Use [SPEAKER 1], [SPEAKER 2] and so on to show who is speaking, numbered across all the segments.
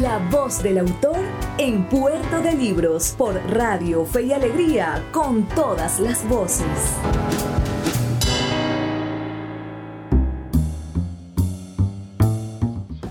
[SPEAKER 1] La voz del autor en Puerto de Libros por Radio Fe y Alegría con todas las voces.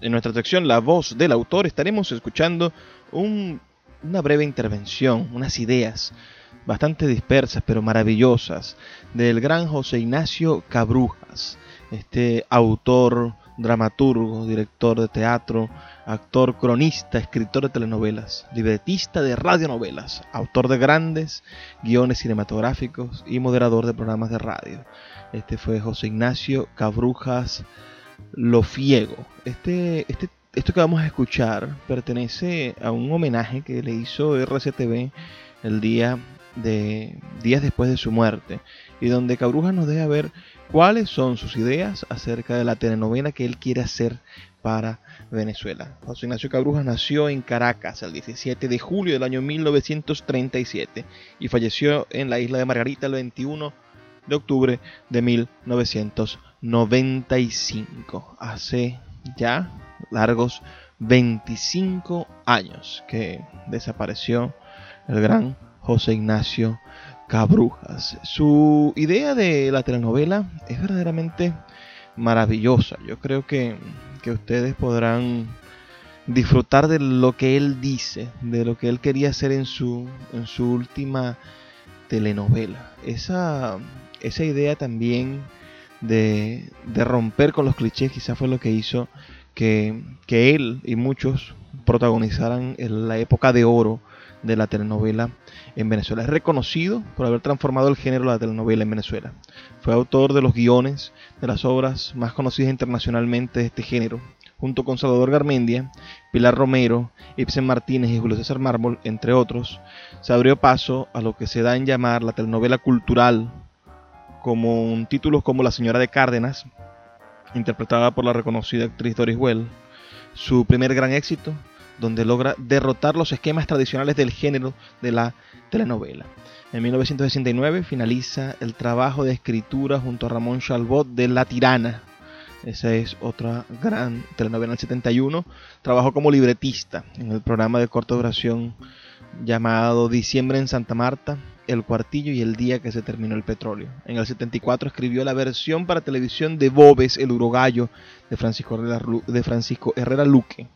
[SPEAKER 2] En nuestra sección La voz del autor estaremos escuchando una breve intervención, unas ideas bastante dispersas pero maravillosas del gran José Ignacio Cabrujas, este autor dramaturgo, director de teatro, actor, cronista, escritor de telenovelas, libretista de radionovelas, autor de grandes guiones cinematográficos y moderador de programas de radio. Este fue José Ignacio Cabrujas Lofiego. Este, este, esto que vamos a escuchar pertenece a un homenaje que le hizo RCTV el día de días después de su muerte y donde Cabrujas nos deja ver cuáles son sus ideas acerca de la telenovela que él quiere hacer para Venezuela. José Ignacio Cabrujas nació en Caracas el 17 de julio del año 1937 y falleció en la isla de Margarita el 21 de octubre de 1995. Hace ya largos 25 años que desapareció el gran José Ignacio Cabrujas. Su idea de la telenovela es verdaderamente maravillosa. Yo creo que, ustedes podrán disfrutar de lo que él dice, de lo que él quería hacer en su, en su última telenovela. Esa, esa idea también de, de, romper con los clichés quizás fue lo que hizo que, que él y muchos protagonizaran la época de oro de la telenovela en Venezuela. Es reconocido por haber transformado el género de la telenovela en Venezuela. Fue autor de los guiones de las obras más conocidas internacionalmente de este género, junto con Salvador Garmendia, Pilar Romero, Ibsen Martínez y Julio César Mármol, entre otros, se abrió paso a lo que se da en llamar la telenovela cultural, como títulos como La señora de Cárdenas, interpretada por la reconocida actriz Doris Well, su primer gran éxito, donde logra derrotar los esquemas tradicionales del género de la telenovela. En 1969 finaliza el trabajo de escritura junto a Ramón Chalbot de La Tirana. Esa es otra gran telenovela del 71. Trabajó como libretista en el programa de corta duración llamado Diciembre en Santa Marta, El Cuartillo y el Día que se terminó el petróleo. En el 74 escribió la versión para televisión de Bobes, el Urogallo, de Francisco de Francisco Herrera Luque.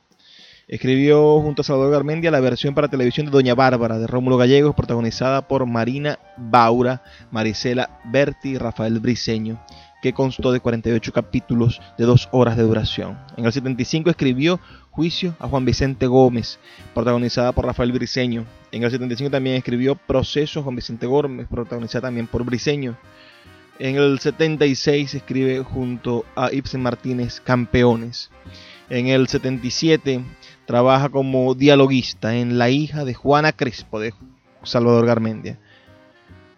[SPEAKER 2] Escribió junto a Salvador Garmendia la versión para televisión de Doña Bárbara de Rómulo Gallegos, protagonizada por Marina Baura, Marisela Berti y Rafael Briceño, que constó de 48 capítulos de dos horas de duración. En el 75 escribió Juicio a Juan Vicente Gómez, protagonizada por Rafael Briceño. En el 75 también escribió Proceso a Juan Vicente Gómez, protagonizada también por Briceño. En el 76 escribe junto a Ibsen Martínez Campeones. En el 77 trabaja como dialoguista en La hija de Juana Crespo de Salvador Garmendia.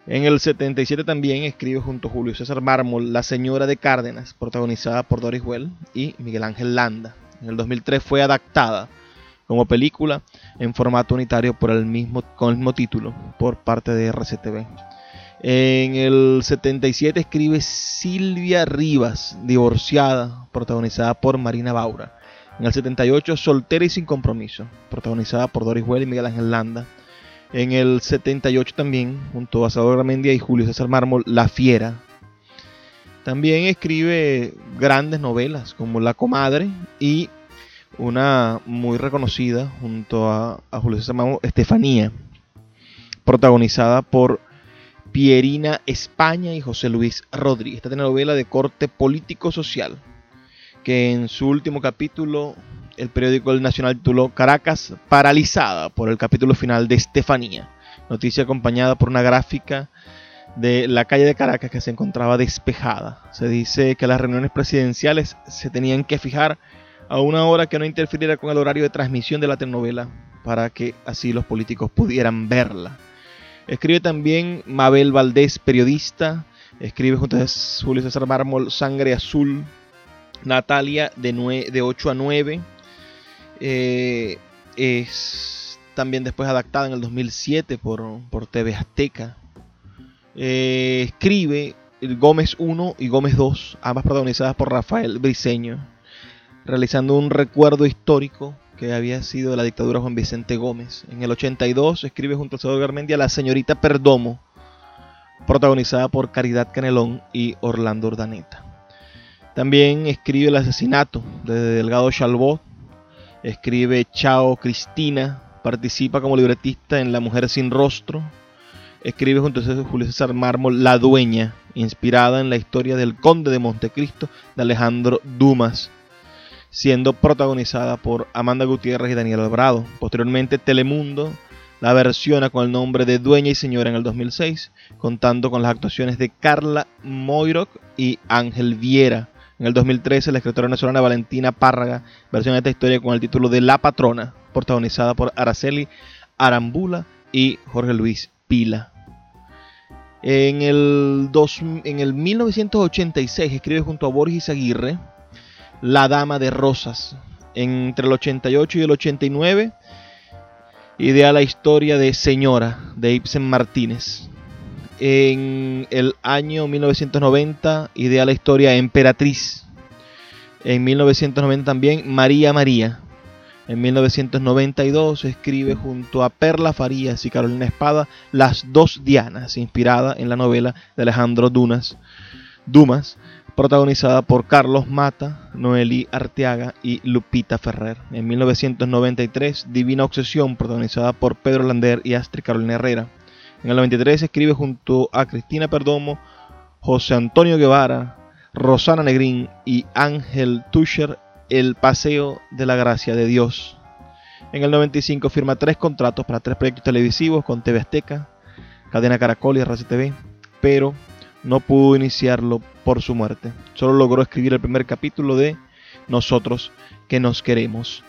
[SPEAKER 2] En el 77 también escribe junto a Julio César Mármol La señora de Cárdenas, protagonizada por Doris Well y Miguel Ángel Landa. En el 2003 fue adaptada como película en formato unitario por el mismo, con el mismo título por parte de RCTV. En el 77 escribe Silvia Rivas, divorciada, protagonizada por Marina Baura. En el 78, Soltera y sin compromiso, protagonizada por Doris Well y Miguel Ángel Landa. En el 78 también, junto a Salvador Mendia y Julio César Mármol, La Fiera. También escribe grandes novelas como La Comadre y una muy reconocida junto a, Julio César Mármol, Estefanía, protagonizada por Pierina España y José Luis Rodríguez. Esta telenovela de corte político-social que en su último capítulo el periódico El Nacional tituló Caracas paralizada por el capítulo final de Estefanía. Noticia acompañada por una gráfica de la calle de Caracas que se encontraba despejada. Se dice que las reuniones presidenciales se tenían que fijar a una hora que no interfiriera con el horario de transmisión de la telenovela para que así los políticos pudieran verla. Escribe también Mabel Valdés, periodista. Escribe junto a Julio César Mármol Sangre Azul, Natalia de, de 8 a 9. Eh, es también después adaptada en el 2007 por, por TV Azteca. Eh, escribe Gómez 1 y Gómez 2, ambas protagonizadas por Rafael Briceño, realizando un recuerdo histórico que había sido de la dictadura Juan Vicente Gómez. En el 82 escribe junto a Salvador Garmendia La señorita Perdomo, protagonizada por Caridad Canelón y Orlando Urdaneta. También escribe El asesinato de Delgado Chalbot, escribe Chao Cristina, participa como libretista en La mujer sin rostro, escribe junto a Julio César Mármol La dueña, inspirada en la historia del conde de Montecristo de Alejandro Dumas, siendo protagonizada por Amanda Gutiérrez y Daniel Alvarado. Posteriormente Telemundo la versiona con el nombre de Dueña y Señora en el 2006, contando con las actuaciones de Carla Moiroc y Ángel Viera. En el 2013, la escritora nacional Valentina Párraga versiona esta historia con el título de La Patrona, protagonizada por Araceli Arambula y Jorge Luis Pila. En el, en el 1986 escribe junto a Borges Aguirre La Dama de Rosas. Entre el 88 y el 89 idea la historia de Señora de Ibsen Martínez. En el año 1990 idea la historia Emperatriz. En 1990 también María María. En 1992 escribe junto a Perla Farías y Carolina Espada Las dos Dianas, inspirada en la novela de Alejandro Dumas, protagonizada por Carlos Mata, Noeli Arteaga y Lupita Ferrer. En 1993, Divina Obsesión, protagonizada por Pedro Lander y Astrid Carolina Herrera. En el 93 escribe junto a Cristina Perdomo, José Antonio Guevara, Rosana Negrín y Ángel Tuscher El Paseo de la Gracia de Dios. En el 95 firma tres contratos para tres proyectos televisivos con TV Azteca, Cadena Caracol y RCTV, pero no pudo iniciarlo por su muerte. Solo logró escribir el primer capítulo de Nosotros que nos queremos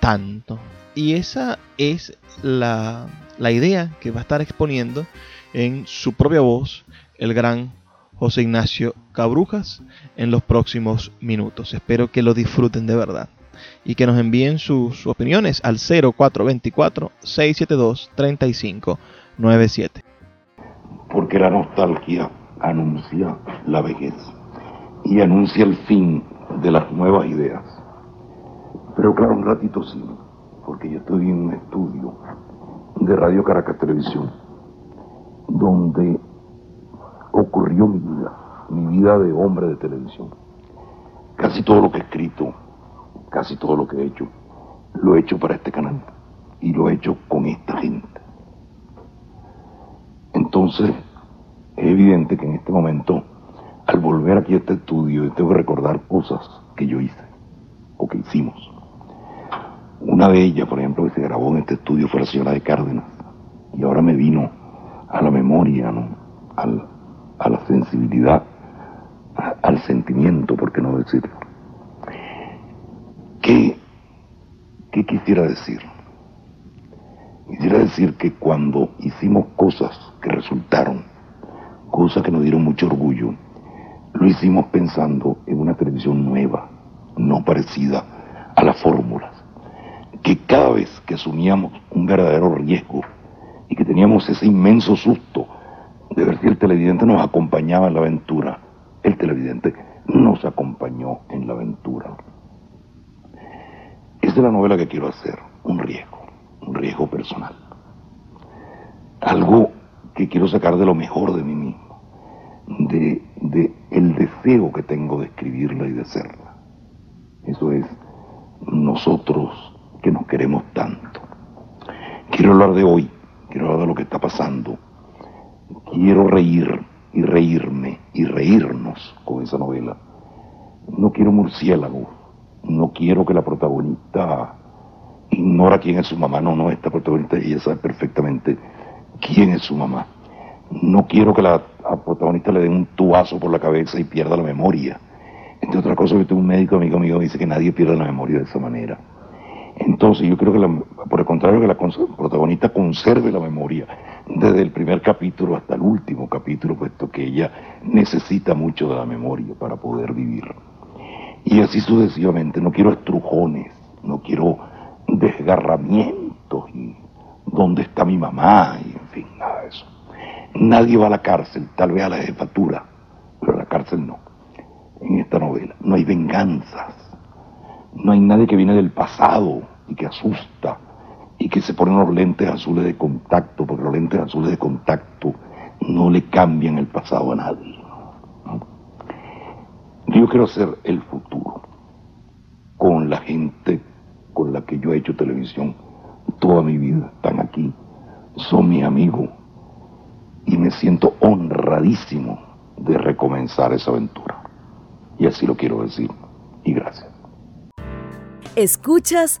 [SPEAKER 2] tanto. Y esa es la, la idea que va a estar exponiendo en su propia voz el gran José Ignacio Cabrujas en los próximos minutos. Espero que lo disfruten de verdad y que nos envíen sus opiniones al 0424-672-3597.
[SPEAKER 3] Porque la nostalgia anuncia la vejez y anuncia el fin de las nuevas ideas. Pero claro, un ratito sí, porque yo estoy en un estudio de Radio Caracas Televisión, donde ocurrió mi vida, mi vida de hombre de televisión. Casi todo lo que he escrito, casi todo lo que he hecho, lo he hecho para este canal y lo he hecho con esta gente. Entonces, es evidente que en este momento, al volver aquí a este estudio, tengo que recordar cosas que yo hice o que hicimos. Una de ellas, por ejemplo, que se grabó en este estudio fue la señora de Cárdenas. Y ahora me vino a la memoria, ¿no? a la sensibilidad, al sentimiento, por qué no decirlo. ¿Qué, ¿Qué quisiera decir? Quisiera decir que cuando hicimos cosas que resultaron cosa que nos dieron mucho orgullo, lo hicimos pensando en una televisión nueva, no parecida a las fórmulas, que cada vez que asumíamos un verdadero riesgo y que teníamos ese inmenso susto de ver si el televidente nos acompañaba en la aventura, el televidente nos acompañó en la aventura. Esa es la novela que quiero hacer, un riesgo, un riesgo personal. Algo que quiero sacar de lo mejor de mí mismo, de, de el deseo que tengo de escribirla y de hacerla. Eso es nosotros que nos queremos tanto. Quiero hablar de hoy, quiero hablar de lo que está pasando. Quiero reír y reírme y reírnos con esa novela. No quiero murciélago, no quiero que la protagonista ignora quién es su mamá. No, no, esta protagonista ella sabe perfectamente quién es su mamá. No quiero que la protagonista le dé un tubazo por la cabeza y pierda la memoria. Entre otras cosas, yo tengo un médico amigo mío dice que nadie pierde la memoria de esa manera. Entonces, yo creo que, por el contrario, que la protagonista conserve la memoria desde el primer capítulo hasta el último capítulo, puesto que ella necesita mucho de la memoria para poder vivir. Y así sucesivamente, no quiero estrujones, no quiero desgarramientos y dónde está mi mamá y en fin, nada de eso. Nadie va a la cárcel, tal vez a la jefatura, pero a la cárcel no. En esta novela no hay venganzas, no hay nadie que viene del pasado y que asusta y que se ponen los lentes azules de contacto, porque los lentes azules de contacto no le cambian el pasado a nadie. Yo quiero hacer el futuro con la gente con la que yo he hecho televisión toda mi vida. Están aquí, son mis amigos y me siento honradísimo de recomenzar esa aventura. Y así lo quiero decir. Y gracias.
[SPEAKER 1] Escuchas